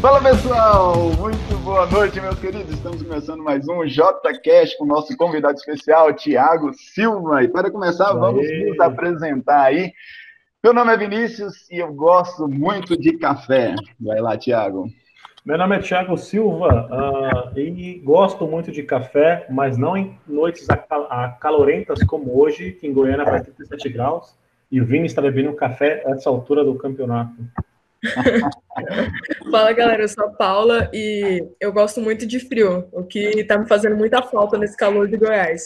Fala pessoal, muito boa noite, meus queridos. Estamos começando mais um JCast com o nosso convidado especial, Tiago Silva. E para começar, vamos nos apresentar aí. Meu nome é Vinícius e eu gosto muito de café. Vai lá, Tiago. Meu nome é Tiago Silva uh, e gosto muito de café, mas não em noites acalorentas como hoje, que em Goiânia faz 37 graus, e o Vini está bebendo café a essa altura do campeonato. Fala galera, eu sou a Paula e eu gosto muito de frio, o que está me fazendo muita falta nesse calor de Goiás.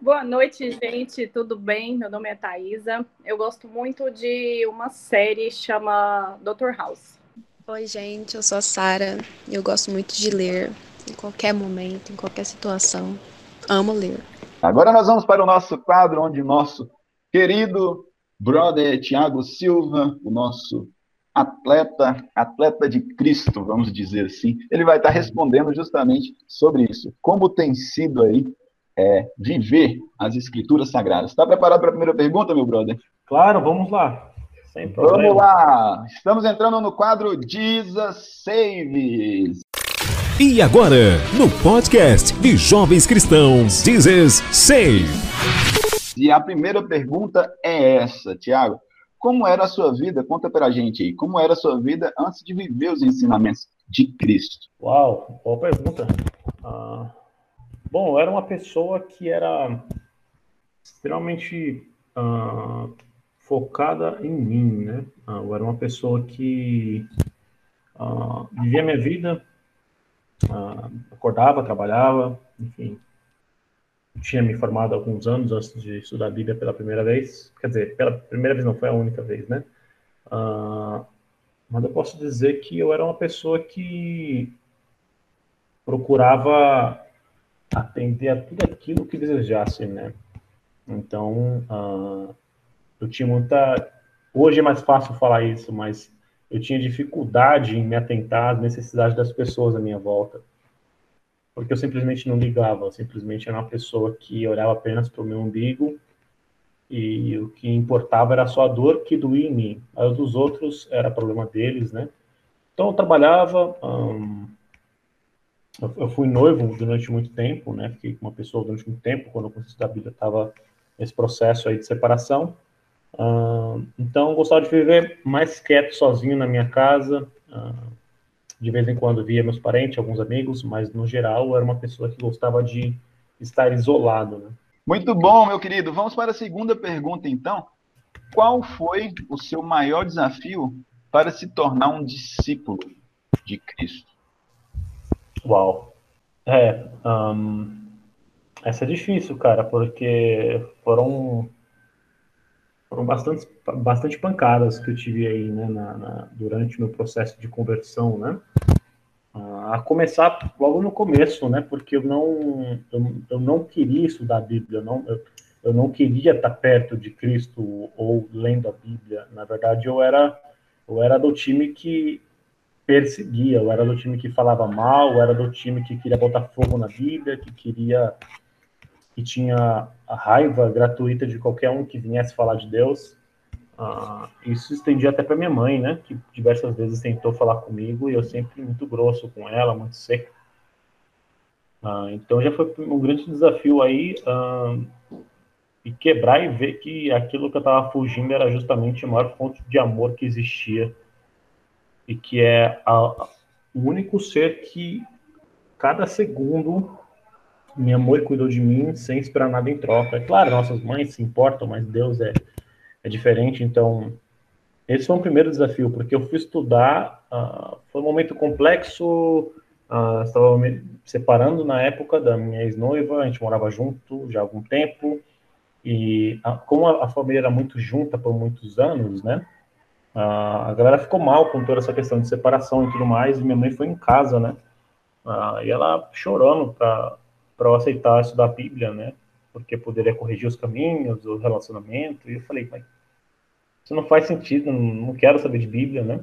Boa noite, gente, tudo bem? Meu nome é Thaisa. Eu gosto muito de uma série chama Dr. House. Oi, gente, eu sou a Sara e eu gosto muito de ler em qualquer momento, em qualquer situação. Amo ler. Agora nós vamos para o nosso quadro onde nosso querido brother Tiago Silva, o nosso atleta, atleta de Cristo, vamos dizer assim, ele vai estar respondendo justamente sobre isso. Como tem sido aí é, viver as escrituras sagradas. Está preparado para a primeira pergunta, meu brother? Claro, vamos lá. Sem problema. Vamos lá! Estamos entrando no quadro Jesus Saves. E agora, no podcast de Jovens Cristãos, Jesus Save. E a primeira pergunta é essa, Tiago. Como era a sua vida? Conta pra gente aí. Como era a sua vida antes de viver os ensinamentos de Cristo? Uau, boa pergunta. Ah, bom, eu era uma pessoa que era extremamente ah, focada em mim, né? Ah, eu era uma pessoa que vivia minha vida, acordava, trabalhava, enfim. Tinha me formado alguns anos antes de estudar a Bíblia pela primeira vez. Quer dizer, pela primeira vez não foi a única vez, né? Uh, mas eu posso dizer que eu era uma pessoa que procurava atender a tudo aquilo que desejasse, né? Então, uh, eu tinha muita. Hoje é mais fácil falar isso, mas eu tinha dificuldade em me atentar às necessidades das pessoas à minha volta. Porque eu simplesmente não ligava, eu simplesmente era uma pessoa que olhava apenas para o meu umbigo e o que importava era só a dor que doía em mim. A dos outros era problema deles, né? Então eu trabalhava, hum, eu fui noivo durante muito tempo, né? Fiquei com uma pessoa durante muito tempo, quando eu comecei a estudar a Bíblia, estava nesse processo aí de separação. Então, gostava de viver mais quieto, sozinho na minha casa. Uh, de vez em quando via meus parentes, alguns amigos, mas no geral era uma pessoa que gostava de estar isolado. Né? Muito bom, meu querido. Vamos para a segunda pergunta, então. Qual foi o seu maior desafio para se tornar um discípulo de Cristo? Uau. É, um, essa é difícil, cara, porque foram foram bastante, bastante pancadas que eu tive aí, né, na, na, durante o meu processo de conversão, né? Ah, a começar logo no começo, né? Porque eu não, eu, eu não queria estudar a Bíblia, eu não, eu, eu não queria estar perto de Cristo ou lendo a Bíblia. Na verdade, eu era, eu era do time que perseguia, eu era do time que falava mal, eu era do time que queria botar fogo na Bíblia, que queria que tinha a raiva gratuita de qualquer um que viesse falar de Deus. Uh, isso estendia até para minha mãe, né? Que diversas vezes tentou falar comigo e eu sempre muito grosso com ela, muito seco. Uh, então já foi um grande desafio aí uh, e quebrar e ver que aquilo que eu estava fugindo era justamente a maior fonte de amor que existia e que é a, o único ser que cada segundo minha mãe cuidou de mim sem esperar nada em troca. É claro, nossas mães se importam, mas Deus é, é diferente. Então, esse foi o primeiro desafio, porque eu fui estudar, uh, foi um momento complexo, uh, estava me separando na época da minha ex-noiva, a gente morava junto já há algum tempo, e uh, como a, a, família era muito junta por muitos anos, né, a galera ficou mal com toda essa questão de separação e tudo mais, e minha mãe foi em casa, né, e ela chorando para para eu aceitar estudar a Bíblia, né? Porque poderia corrigir os caminhos, o relacionamento. E eu falei, mas isso não faz sentido, não, quero saber de Bíblia, né?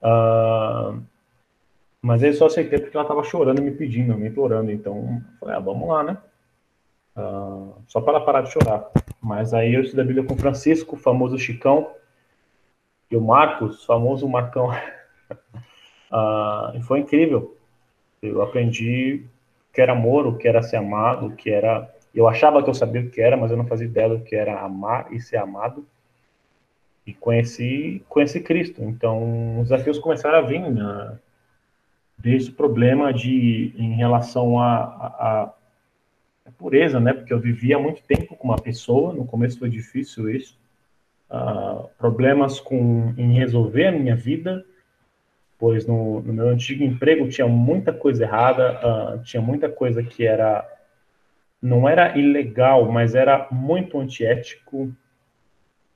Uh, mas aí só aceitei porque ela estava chorando, me pedindo, me implorando. Então, eu falei, ah, vamos lá, né? Uh, só para ela parar de chorar. Mas aí eu estudei a Bíblia com Francisco, famoso Chicão, e o Marcos, famoso Marcão. Uh, e foi incrível. Eu aprendi que era amor, o que era ser amado, o que era. Eu achava que eu sabia o que era, mas eu não fazia ideia do que era amar e ser amado. E conheci, conheci Cristo. Então, os desafios começaram a vir né? desde o problema de em relação a, a, a, pureza, né? Porque eu vivia muito tempo com uma pessoa. No começo foi difícil isso. Uh, problemas com em resolver a minha vida pois no, no, meu antigo emprego tinha muita coisa errada, uh, tinha muita coisa que era não era ilegal, mas era muito antiético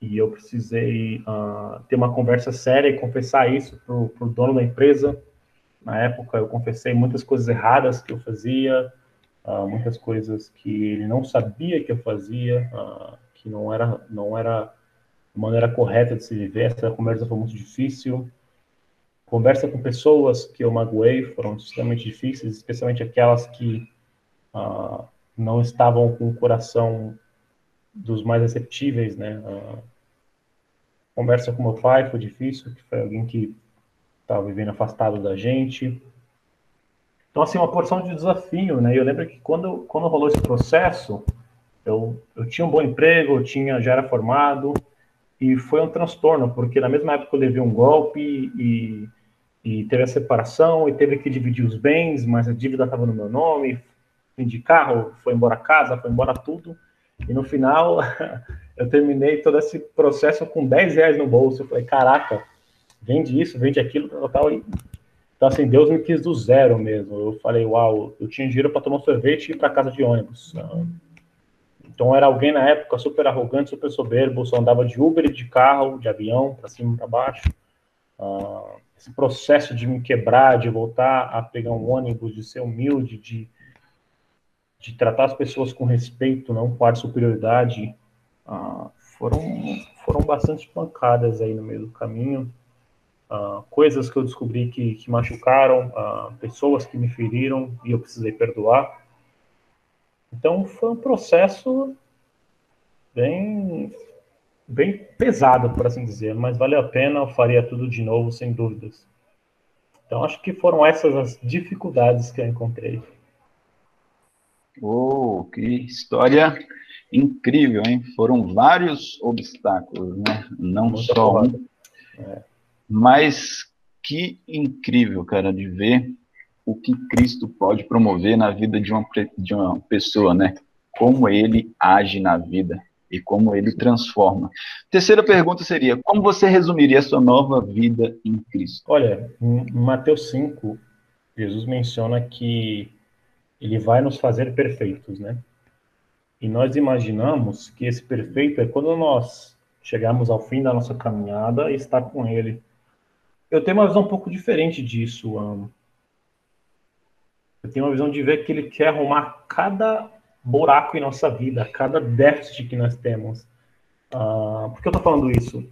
e eu precisei uh, ter uma conversa séria e confessar isso pro, pro dono da empresa. Na época eu confessei muitas coisas erradas que eu fazia, uh, muitas coisas que ele não sabia que eu fazia, que não era não era a maneira correta de se viver. Essa conversa foi muito difícil. Conversa com pessoas que eu magoei foram extremamente difíceis, especialmente aquelas que uh, não estavam com o coração dos mais receptíveis, né? Uh, conversa com meu pai foi difícil, que foi alguém que estava vivendo afastado da gente. Então, assim, uma porção de desafio, né? Eu lembro que quando, quando rolou esse processo, eu, eu tinha um bom emprego, eu tinha, já era formado, e foi um transtorno, porque na mesma época eu levei um golpe e e teve a separação e teve que dividir os bens, mas a dívida estava no meu nome, fim de carro, foi embora casa, foi embora tudo. E no final, eu terminei todo esse processo com 10 reais no bolso. Eu falei, caraca, vende isso, vende aquilo, tal, tal. Então, assim, Deus me quis do zero mesmo. Eu falei, uau, eu tinha dinheiro para tomar sorvete e ir para casa de ônibus. Então, era alguém na época super arrogante, super soberbo, só andava de Uber de carro, de avião, para cima e para baixo. Uh, esse processo de me quebrar, de voltar a pegar um ônibus, de ser humilde, de, de tratar as pessoas com respeito, não com ar de superioridade, uh, foram, foram bastante pancadas aí no meio do caminho. Uh, coisas que eu descobri que, que machucaram, uh, pessoas que me feriram e eu precisei perdoar. Então foi um processo bem bem pesado, por assim dizer, mas valeu a pena, eu faria tudo de novo, sem dúvidas. Então, acho que foram essas as dificuldades que eu encontrei. Oh, que história incrível, hein? Foram vários obstáculos, né? Não Muito só um. É. Mas que incrível, cara, de ver o que Cristo pode promover na vida de uma, de uma pessoa, né? Como ele age na vida e como ele transforma. Terceira pergunta seria: como você resumiria a sua nova vida em Cristo? Olha, em Mateus 5, Jesus menciona que ele vai nos fazer perfeitos, né? E nós imaginamos que esse perfeito é quando nós chegamos ao fim da nossa caminhada e estar com ele. Eu tenho uma visão um pouco diferente disso, um, eu tenho uma visão de ver que ele quer arrumar cada buraco em nossa vida, cada déficit que nós temos. Uh, por que eu estou falando isso?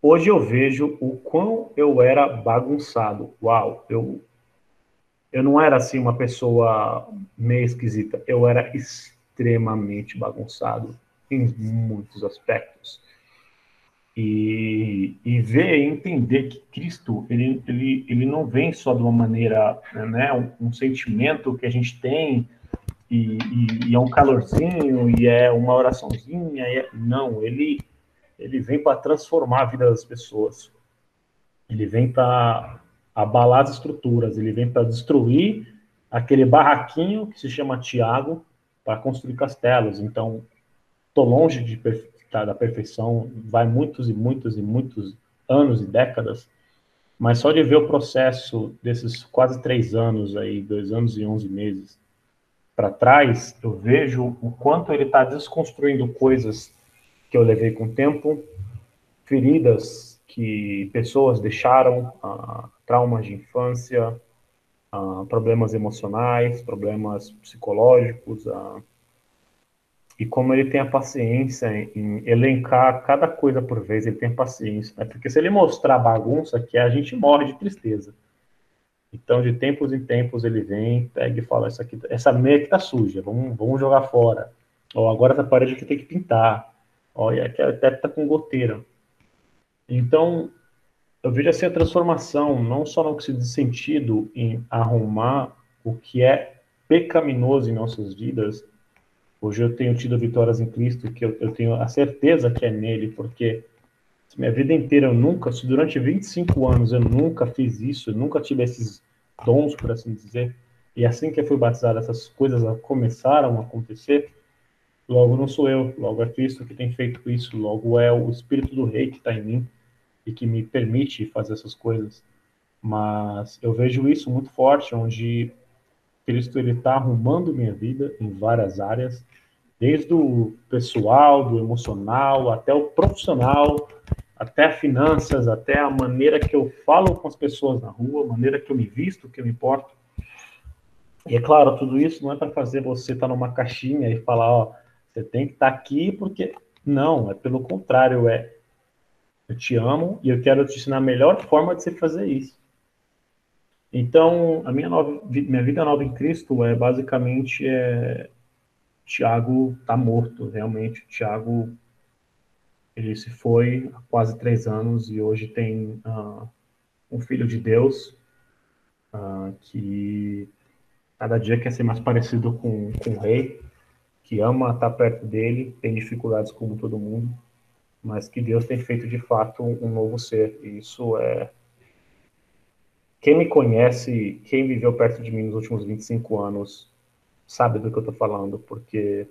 Hoje eu vejo o quão eu era bagunçado. Uau, eu, eu não era assim uma pessoa meio esquisita. Eu era extremamente bagunçado em muitos aspectos. E, e ver e entender que Cristo ele, ele, ele não vem só de uma maneira, né, um, um sentimento que a gente tem e, e, e é um calorzinho, e é uma oraçãozinha. É... Não, ele, ele vem para transformar a vida das pessoas. Ele vem para abalar as estruturas, ele vem para destruir aquele barraquinho que se chama Tiago para construir castelos. Então, estou longe de tá, da perfeição, vai muitos e muitos e muitos anos e décadas, mas só de ver o processo desses quase três anos aí, dois anos e onze meses, para trás, eu vejo o quanto ele está desconstruindo coisas que eu levei com o tempo, feridas que pessoas deixaram, uh, traumas de infância, uh, problemas emocionais, problemas psicológicos, uh, e como ele tem a paciência em elencar cada coisa por vez, ele tem paciência, né? porque se ele mostrar bagunça, que a gente morre de tristeza. Então, de tempos em tempos, ele vem, pega e fala: essa, aqui, essa meia aqui tá suja, vamos, vamos jogar fora. Ou agora essa parede aqui tem que pintar. Olha, aqui até tá com goteira. Então, eu vejo assim a transformação, não só no que se diz sentido em arrumar o que é pecaminoso em nossas vidas. Hoje eu tenho tido vitórias em Cristo, que eu, eu tenho a certeza que é nele, porque minha vida inteira eu nunca, se durante 25 anos eu nunca fiz isso, eu nunca tive esses dons, por assim dizer, e assim que eu fui batizado, essas coisas começaram a acontecer, logo não sou eu, logo é Cristo que tem feito isso, logo é o Espírito do Rei que está em mim e que me permite fazer essas coisas. Mas eu vejo isso muito forte, onde Cristo ele está arrumando minha vida em várias áreas, desde o pessoal, do emocional, até o profissional, até finanças, até a maneira que eu falo com as pessoas na rua, a maneira que eu me visto, que eu me porto. E é claro, tudo isso não é para fazer você estar tá numa caixinha e falar, ó, você tem que estar tá aqui porque não, é pelo contrário, é eu te amo e eu quero te ensinar a melhor forma de você fazer isso. Então, a minha, nova, minha vida nova em Cristo é basicamente é, Tiago está morto, realmente. Tiago ele se foi há quase três anos e hoje tem uh, um filho de Deus uh, que cada dia quer ser mais parecido com, com o rei, que ama estar perto dele, tem dificuldades como todo mundo, mas que Deus tem feito de fato um, novo ser. E isso é. Quem me conhece, quem viveu perto de mim nos últimos 25 anos, sabe do que eu estou falando, porque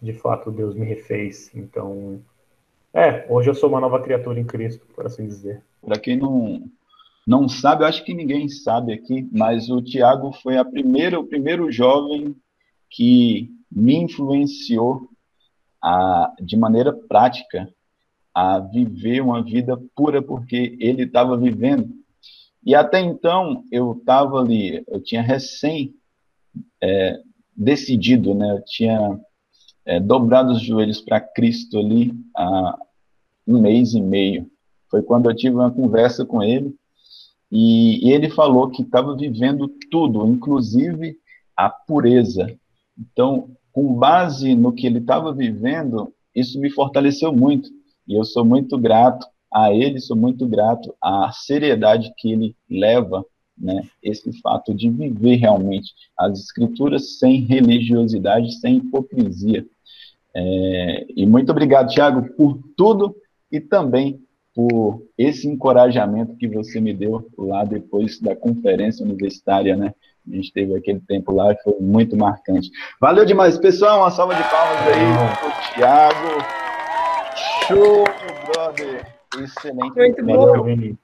de fato Deus me refez. Então, é, hoje eu sou uma nova criatura em Cristo, por assim dizer. Para quem não, não sabe, eu acho que ninguém sabe aqui, mas o Tiago foi a primeira, o primeiro jovem que me influenciou a, de maneira prática a viver uma vida pura porque ele estava vivendo. E até então eu estava ali, eu tinha recém é, decidido, né? Eu tinha é, dobrado os joelhos para Cristo ali há um mês e meio. Foi quando eu tive uma conversa com ele e, ele falou que estava vivendo tudo, inclusive a pureza. Então, com base no que ele estava vivendo, isso me fortaleceu muito. E eu sou muito grato a ele, sou muito grato à seriedade que ele leva né, esse fato de viver realmente as escrituras sem religiosidade, sem hipocrisia. É, e muito obrigado, Tiago, por tudo e também por esse encorajamento que você me deu lá depois da conferência universitária, né? A gente teve aquele tempo lá que foi muito marcante. Valeu demais, pessoal. Uma salva de palmas aí pro Thiago. Show, brother. Excelente. Muito bom.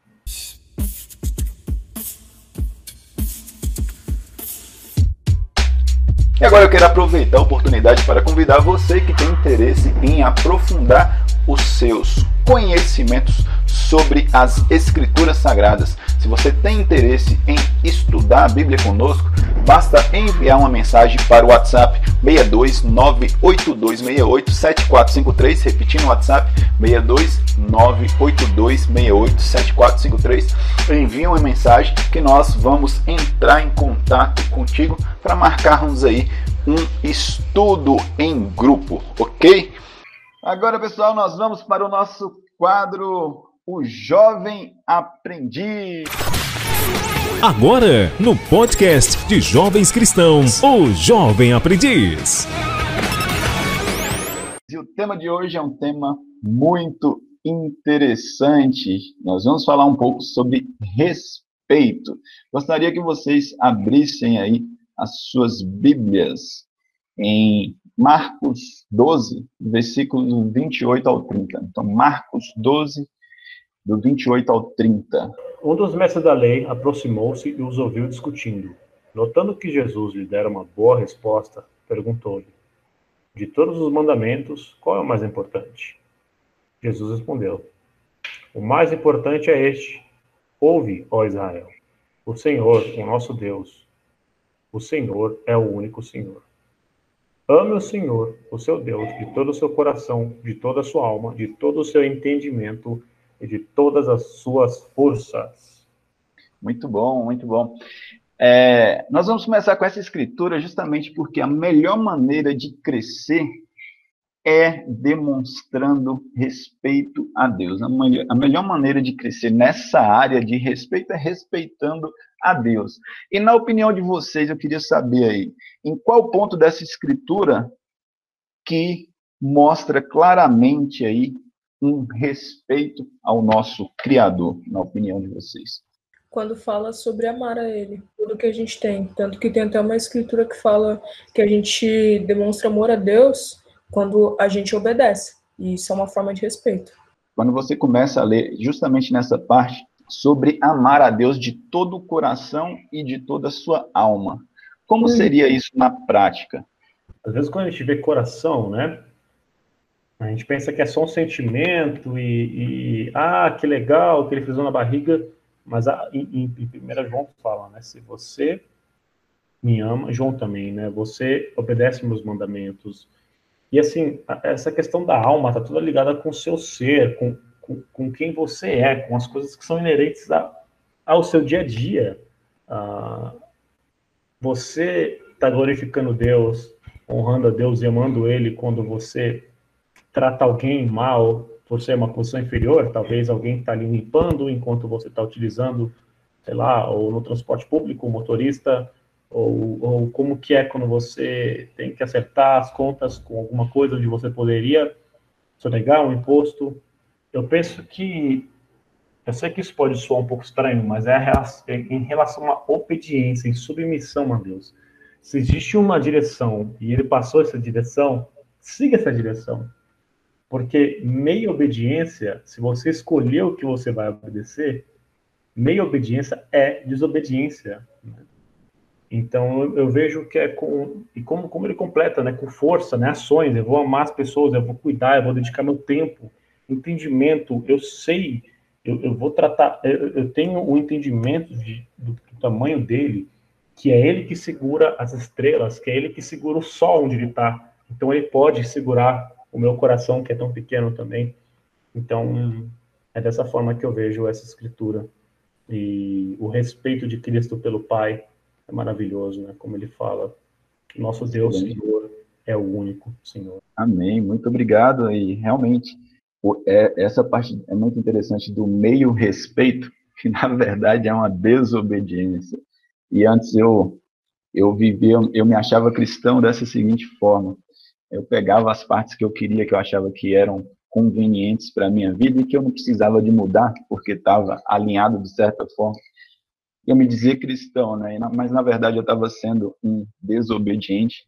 E agora eu quero aproveitar a oportunidade para convidar você que tem interesse em aprofundar os seus conhecimentos sobre as Escrituras Sagradas. Se você tem interesse em estudar a Bíblia conosco, basta enviar uma mensagem para o WhatsApp 62982687453, repetindo o WhatsApp 62982687453. Envie uma mensagem que nós vamos entrar em contato contigo para marcarmos aí um estudo em grupo, ok? Agora, pessoal, nós vamos para o nosso quadro O Jovem Aprendiz. Agora, no podcast de Jovens Cristãos, O Jovem Aprendiz. E o tema de hoje é um tema muito interessante. Nós vamos falar um pouco sobre respeito. Gostaria que vocês abrissem aí as suas Bíblias em Marcos 12, versículos 28 ao 30. Então, Marcos 12, do 28 ao 30. Um dos mestres da lei aproximou-se e os ouviu discutindo. Notando que Jesus lhe dera uma boa resposta, perguntou-lhe: De todos os mandamentos, qual é o mais importante? Jesus respondeu: O mais importante é este: Ouve, ó Israel. O Senhor, o nosso Deus, o Senhor é o único Senhor. Ame o Senhor, o seu Deus, de todo o seu coração, de toda a sua alma, de todo o seu entendimento e de todas as suas forças. Muito bom, muito bom. É, nós vamos começar com essa escritura justamente porque a melhor maneira de crescer é demonstrando respeito a Deus. A melhor, a melhor maneira de crescer nessa área de respeito é respeitando a Deus. E na opinião de vocês, eu queria saber aí, em qual ponto dessa escritura que mostra claramente aí um respeito ao nosso Criador, na opinião de vocês? Quando fala sobre amar a Ele, tudo que a gente tem. Tanto que tem até uma escritura que fala que a gente demonstra amor a Deus quando a gente obedece. E isso é uma forma de respeito. Quando você começa a ler justamente nessa parte sobre amar a Deus de todo o coração e de toda a sua alma, como hum. seria isso na prática? Às vezes, quando a gente vê coração, né? A gente pensa que é só um sentimento e, e ah, que legal que ele fez na barriga, mas a, em, em, em 1 João fala, né? Se você me ama, João também, né? Você obedece meus mandamentos, e assim, essa questão da alma está toda ligada com o seu ser, com, com, com, quem você é, com as coisas que são inerentes a, ao seu dia a dia. Ah, você está glorificando Deus, honrando a Deus e amando Ele quando você trata alguém mal por ser uma posição inferior, talvez alguém está ali limpando enquanto você está utilizando, sei lá, ou no transporte público, o motorista ou, ou como que é quando você tem que acertar as contas com alguma coisa onde você poderia sonegar um imposto. Eu penso que, eu sei que isso pode soar um pouco estranho, mas é, é em relação à obediência, em submissão a Deus. Se existe uma direção e ele passou essa direção, siga essa direção. Porque meia obediência, se você escolher o que você vai obedecer, meia obediência é desobediência. Né? Então eu, vejo que é com e como, como ele completa, né, com força, né, ações. Eu vou amar as pessoas, eu vou cuidar, eu vou dedicar meu tempo, entendimento. Eu sei, eu, eu vou tratar, eu, eu tenho o um entendimento de, do, do, tamanho dele, que é ele que segura as estrelas, que é ele que segura o sol onde ele está. Então ele pode segurar o meu coração que é tão pequeno também. Então é dessa forma que eu vejo essa escritura e o respeito de Cristo pelo Pai é maravilhoso, né? Como ele fala, nosso Deus, Sim. Senhor, é o único Senhor. Amém. Muito obrigado. E realmente, é, essa parte é muito interessante do meio respeito, que na verdade é uma desobediência. E antes eu eu vivia, eu me achava cristão dessa seguinte forma: eu pegava as partes que eu queria, que eu achava que eram convenientes para a minha vida e que eu não precisava de mudar, porque estava alinhado de certa forma eu me dizia cristão, né? Mas na verdade eu estava sendo um desobediente,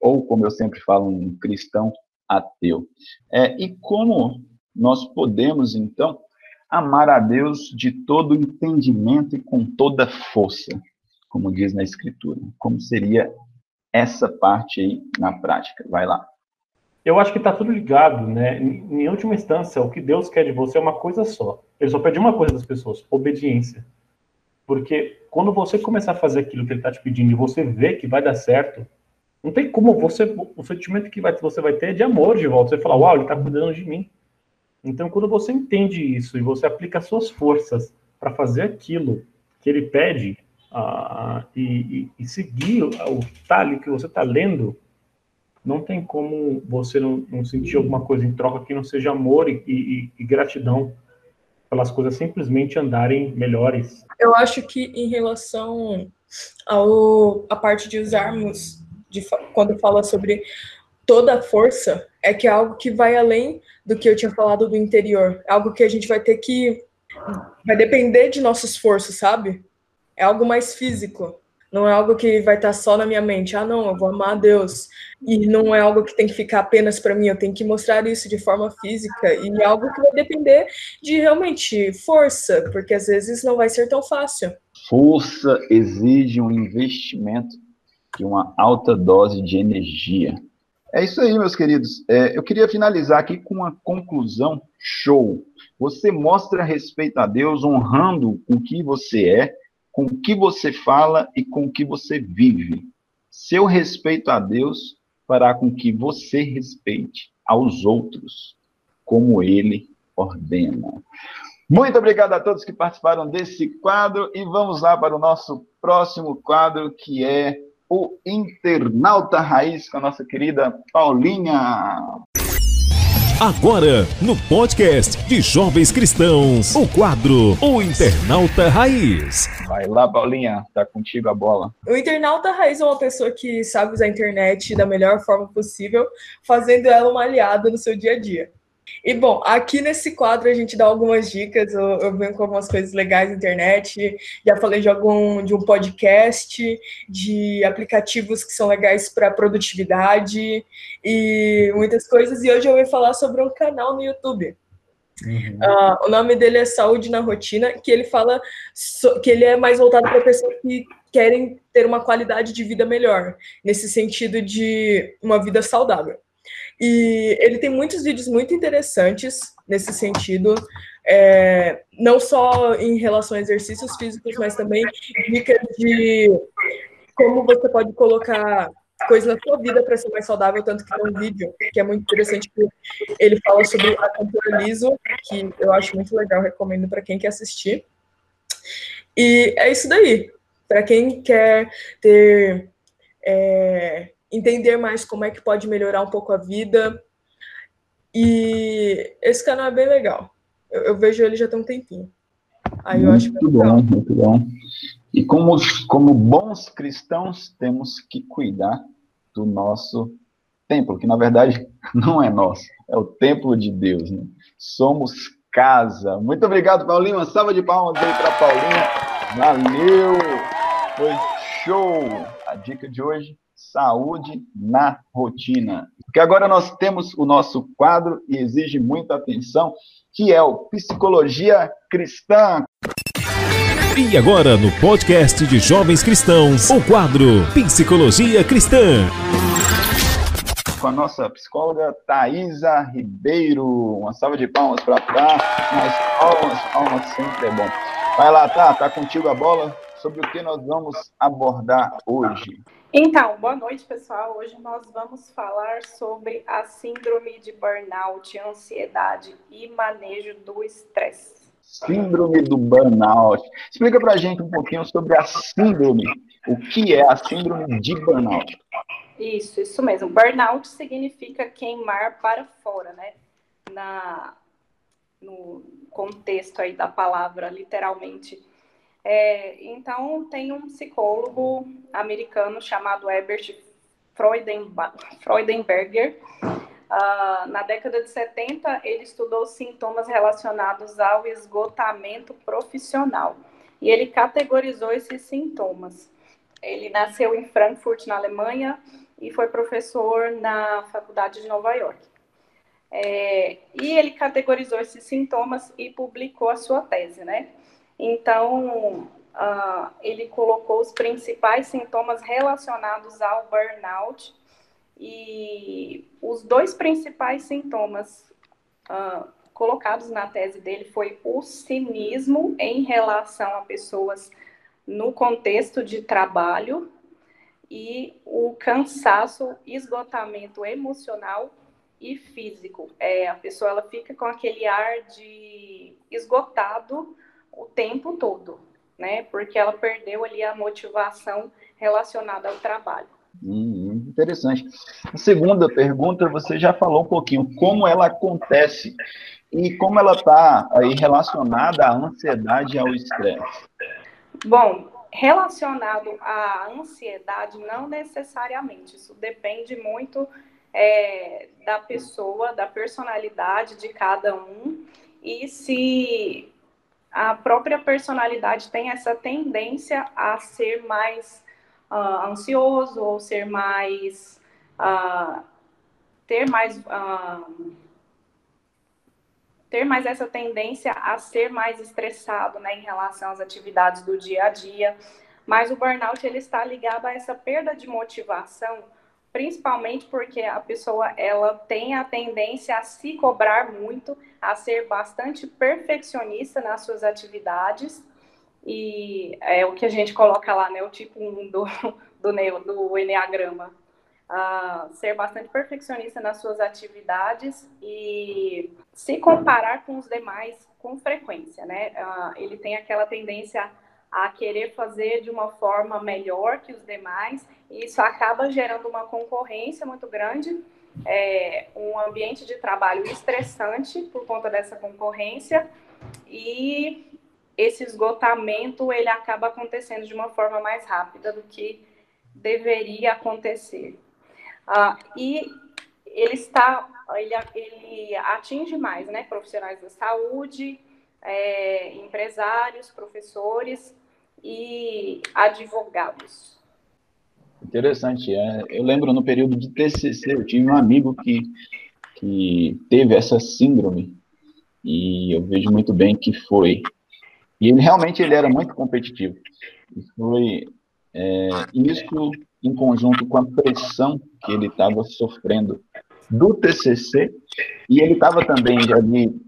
ou como eu sempre falo, um cristão ateu. É, e como nós podemos então amar a Deus de todo entendimento e com toda força, como diz na Escritura? Como seria essa parte aí na prática? Vai lá. Eu acho que está tudo ligado, né? Em última instância, o que Deus quer de você é uma coisa só. Ele só pede uma coisa das pessoas: obediência. Porque quando você começar a fazer aquilo que ele está te pedindo e você vê que vai dar certo, não tem como você. O sentimento que vai, você vai ter é de amor de volta. Você fala, uau, ele está cuidando de mim. Então, quando você entende isso e você aplica suas forças para fazer aquilo que ele pede uh, e, e, e, seguir o, o talho que você está lendo, não tem como você não, não, sentir alguma coisa em troca que não seja amor e, e gratidão pelas coisas simplesmente andarem melhores. Eu acho que em relação ao a parte de usarmos de, quando fala sobre toda a força, é que é algo que vai além do que eu tinha falado do interior. É algo que a gente vai ter que vai depender de nosso esforço, sabe? É algo mais físico. Não é algo que vai estar só na minha mente. Ah, não, eu vou amar a Deus. E não é algo que tem que ficar apenas para mim. Eu tenho que mostrar isso de forma física. E é algo que vai depender de realmente força, porque às vezes não vai ser tão fácil. Força exige um investimento de uma alta dose de energia. É isso aí, meus queridos. É, eu queria finalizar aqui com uma conclusão show. Você mostra respeito a Deus honrando o que você é com o que você fala e com o que você vive. Seu respeito a Deus fará com que você respeite aos outros, como ele ordena. Muito obrigado a todos que participaram desse quadro e vamos lá para o nosso próximo quadro, que é o Internauta Raiz, com a nossa querida Paulinha. Agora, no podcast de Jovens Cristãos, o quadro O Internauta Raiz. Vai lá, Paulinha, tá contigo a bola. O internauta raiz é uma pessoa que sabe usar a internet da melhor forma possível, fazendo ela uma aliada no seu dia a dia. E bom, aqui nesse quadro a gente dá algumas dicas, eu, eu venho com algumas coisas legais na internet, já falei de algum de um podcast, de aplicativos que são legais para produtividade e muitas coisas. E hoje eu vou falar sobre um canal no YouTube. Uhum. Uh, o nome dele é Saúde na Rotina, que ele fala so, que ele é mais voltado para pessoas que querem ter uma qualidade de vida melhor, nesse sentido de uma vida saudável. E ele tem muitos vídeos muito interessantes nesse sentido, é, não só em relação a exercícios físicos, mas também dicas de como você pode colocar coisas na sua vida para ser mais saudável, tanto que tem um vídeo que é muito interessante que ele fala sobre a cantora liso, que eu acho muito legal, recomendo para quem quer assistir. E é isso daí. Para quem quer ter é, entender mais como é que pode melhorar um pouco a vida. E esse canal é bem legal. Eu, eu vejo ele já tem um tempinho. Aí eu acho muito bom, muito bom. E como, como bons cristãos, temos que cuidar do nosso templo, que na verdade não é nosso, é o templo de Deus. Né? Somos casa. Muito obrigado, Paulinho. Uma salva de palmas aí para Paulinha. Valeu! Foi show! A dica de hoje saúde na rotina. Porque agora nós temos o nosso quadro e exige muita atenção, que é o Psicologia Cristã. E agora no podcast de Jovens Cristãos, o quadro Psicologia Cristã. Com a nossa psicóloga Thaisa Ribeiro. Uma salva de palmas para cá. Mas palmas, palmas sempre é bom. Vai lá, tá? Tá contigo a bola. Sobre o que nós vamos abordar hoje? Então, boa noite, pessoal. Hoje nós vamos falar sobre a síndrome de burnout, ansiedade e manejo do estresse. Síndrome do burnout. Explica pra gente um pouquinho sobre a síndrome. O que é a síndrome de burnout? Isso, isso mesmo. Burnout significa queimar para fora, né? Na, no contexto aí da palavra, literalmente é, então, tem um psicólogo americano chamado Herbert Freudenberger. Uh, na década de 70, ele estudou sintomas relacionados ao esgotamento profissional e ele categorizou esses sintomas. Ele nasceu em Frankfurt, na Alemanha, e foi professor na Faculdade de Nova York. É, e ele categorizou esses sintomas e publicou a sua tese, né? Então, uh, ele colocou os principais sintomas relacionados ao burnout e os dois principais sintomas uh, colocados na tese dele foi o cinismo em relação a pessoas no contexto de trabalho e o cansaço, esgotamento emocional e físico. É, a pessoa ela fica com aquele ar de esgotado o tempo todo, né? Porque ela perdeu ali a motivação relacionada ao trabalho. Hum, interessante. A segunda pergunta, você já falou um pouquinho como ela acontece e como ela está aí relacionada à ansiedade e ao estresse. Bom, relacionado à ansiedade, não necessariamente. Isso depende muito é, da pessoa, da personalidade de cada um e se a própria personalidade tem essa tendência a ser mais uh, ansioso ou ser mais uh, ter mais uh, ter mais essa tendência a ser mais estressado né, em relação às atividades do dia a dia. Mas o burnout ele está ligado a essa perda de motivação principalmente porque a pessoa ela tem a tendência a se cobrar muito, a ser bastante perfeccionista nas suas atividades e é o que a gente coloca lá, né, o tipo 1 do, do, do Enneagrama. Uh, ser bastante perfeccionista nas suas atividades e se comparar com os demais com frequência, né? Uh, ele tem aquela tendência a querer fazer de uma forma melhor que os demais, e isso acaba gerando uma concorrência muito grande é, um ambiente de trabalho estressante por conta dessa concorrência e esse esgotamento ele acaba acontecendo de uma forma mais rápida do que deveria acontecer. Ah, e ele está, ele, ele atinge mais, né, profissionais da saúde, é, empresários, professores e advogados. Interessante. É, eu lembro no período de TCC, eu tive um amigo que, que teve essa síndrome e eu vejo muito bem que foi. E ele realmente ele era muito competitivo. E foi é, isso em conjunto com a pressão que ele estava sofrendo do TCC e ele estava também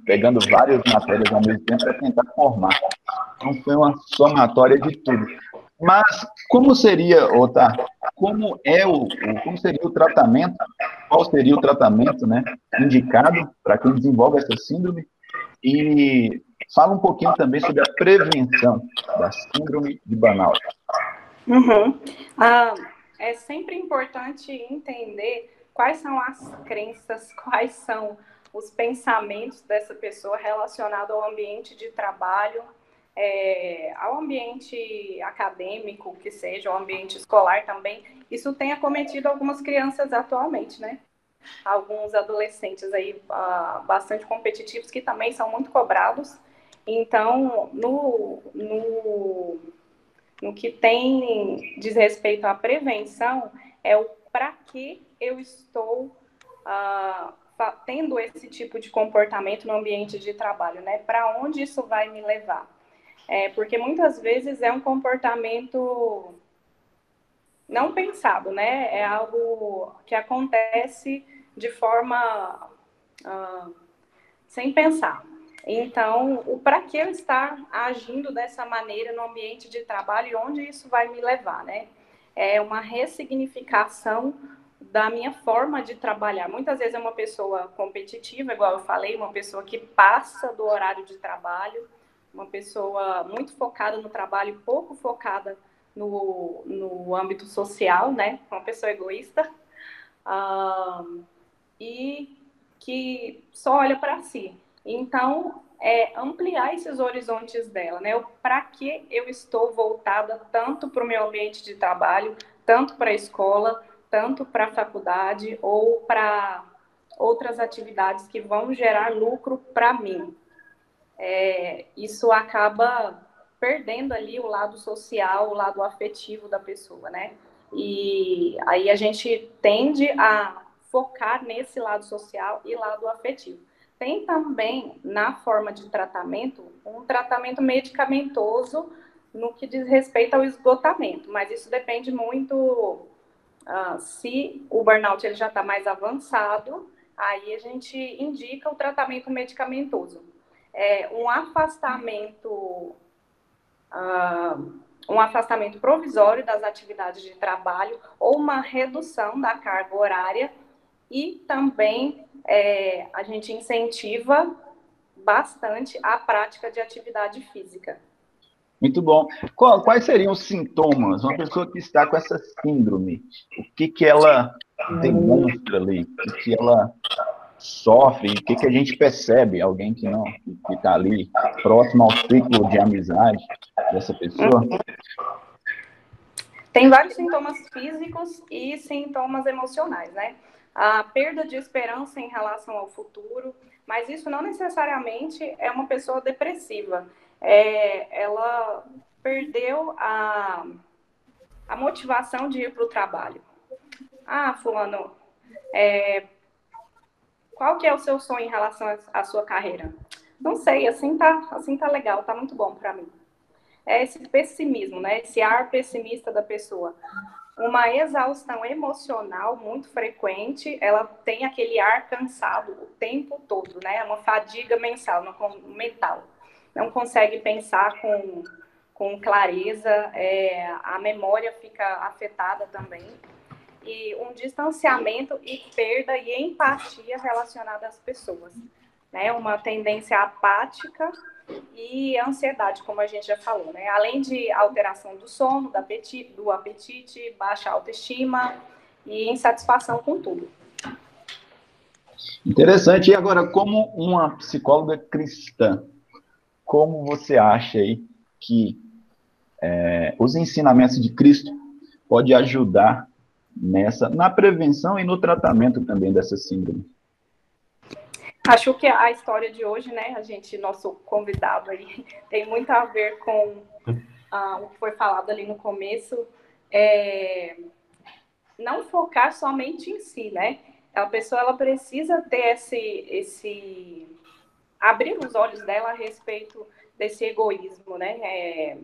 pegando várias matérias ao mesmo tempo para tentar formar. Então foi uma somatória de tudo. Mas como seria, Otá, como é o, como seria o tratamento, qual seria o tratamento, né, indicado para quem desenvolve essa síndrome? E fala um pouquinho também sobre a prevenção da síndrome de burnout. Uhum. Ah, é sempre importante entender quais são as crenças, quais são os pensamentos dessa pessoa relacionado ao ambiente de trabalho, é, ao ambiente acadêmico, que seja, ao ambiente escolar também. Isso tem acometido algumas crianças atualmente, né? Alguns adolescentes aí uh, bastante competitivos que também são muito cobrados. Então, no, no, no que tem diz respeito à prevenção, é o para que eu estou uh, tendo esse tipo de comportamento no ambiente de trabalho, né? Para onde isso vai me levar? É, porque muitas vezes é um comportamento não pensado, né? É algo que acontece de forma uh, sem pensar. Então, o para que eu estar agindo dessa maneira no ambiente de trabalho e onde isso vai me levar, né? É uma ressignificação da minha forma de trabalhar. Muitas vezes é uma pessoa competitiva, igual eu falei, uma pessoa que passa do horário de trabalho, uma pessoa muito focada no trabalho, pouco focada no, no âmbito social, né? Uma pessoa egoísta uh, e que só olha para si. Então, é ampliar esses horizontes dela, né? Para que eu estou voltada tanto para o meu ambiente de trabalho, tanto para a escola, tanto para a faculdade ou para outras atividades que vão gerar lucro para mim. É, isso acaba perdendo ali o lado social, o lado afetivo da pessoa, né? E aí a gente tende a focar nesse lado social e lado afetivo. Tem também, na forma de tratamento, um tratamento medicamentoso no que diz respeito ao esgotamento, mas isso depende muito Uh, se o burnout ele já está mais avançado, aí a gente indica o tratamento medicamentoso. É, um afastamento, uh, um afastamento provisório das atividades de trabalho ou uma redução da carga horária e também é, a gente incentiva bastante a prática de atividade física. Muito bom. Quais seriam os sintomas? Uma pessoa que está com essa síndrome, o que, que ela demonstra ali? O que, ela sofre? O que, que a gente percebe? Alguém que não, que está ali próximo ao ciclo de amizade dessa pessoa? Tem vários sintomas físicos e sintomas emocionais, né? A perda de esperança em relação ao futuro, mas isso não necessariamente é uma pessoa depressiva é, ela perdeu a, a motivação de ir para o trabalho. Ah, fulano, é, qual que é o seu sonho em relação à sua carreira? Não sei, assim tá, assim tá legal, tá muito bom para mim. É esse pessimismo, né? Esse ar pessimista da pessoa. Uma exaustão emocional muito frequente, ela tem aquele ar cansado o tempo todo, né? Uma fadiga mensal, mental não consegue pensar com, com clareza, é, a memória fica afetada também. E um distanciamento e perda e empatia relacionada às pessoas. Né? Uma tendência apática e ansiedade, como a gente já falou, né? Além de alteração do sono, do apetite, do apetite baixa autoestima e insatisfação com tudo. Interessante. E agora, como uma psicóloga cristã, como você acha aí que é, os ensinamentos de Cristo pode ajudar nessa na prevenção e no tratamento também dessa síndrome? Acho que a história de hoje, né, a gente, nosso convidado aí, tem muito a ver com uh, o que foi falado ali no começo. É, não focar somente em si, né? A pessoa ela precisa ter esse, esse abrir os olhos dela a respeito desse egoísmo, né? É,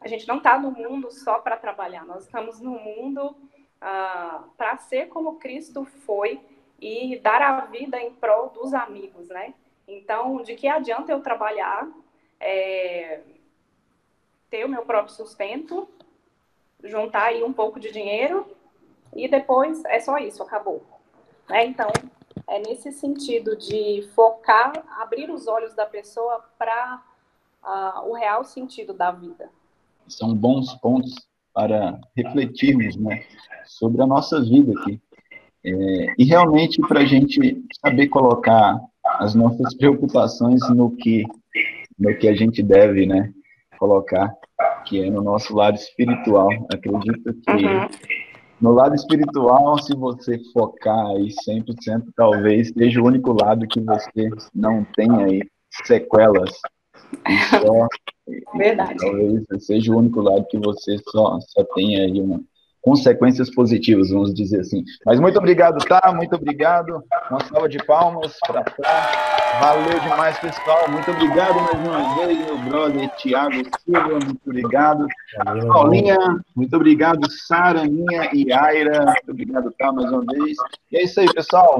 a gente não está no mundo só para trabalhar, nós estamos no mundo ah, para ser como Cristo foi e dar a vida em prol dos amigos, né? Então, de que adianta eu trabalhar, é, ter o meu próprio sustento, juntar aí um pouco de dinheiro e depois é só isso, acabou. Né? Então, é nesse sentido de focar, abrir os olhos da pessoa para uh, o real sentido da vida. São bons pontos para refletirmos né, sobre a nossa vida aqui. É, e realmente para a gente saber colocar as nossas preocupações no que, no que a gente deve né, colocar, que é no nosso lado espiritual. Acredito que uhum. No lado espiritual, se você focar aí 100%, talvez seja o único lado que você não tenha aí sequelas. Só, Verdade. Talvez seja o único lado que você só, só tenha aí uma, consequências positivas, vamos dizer assim. Mas muito obrigado, tá? Muito obrigado. Uma salva de palmas para tá. Valeu demais, pessoal. Muito obrigado mais uma vez, meu brother Tiago Silva. Muito obrigado. Valeu. Paulinha, muito obrigado. Sara, Minha e Aira. Muito obrigado, tá? Mais uma vez. E é isso aí, pessoal.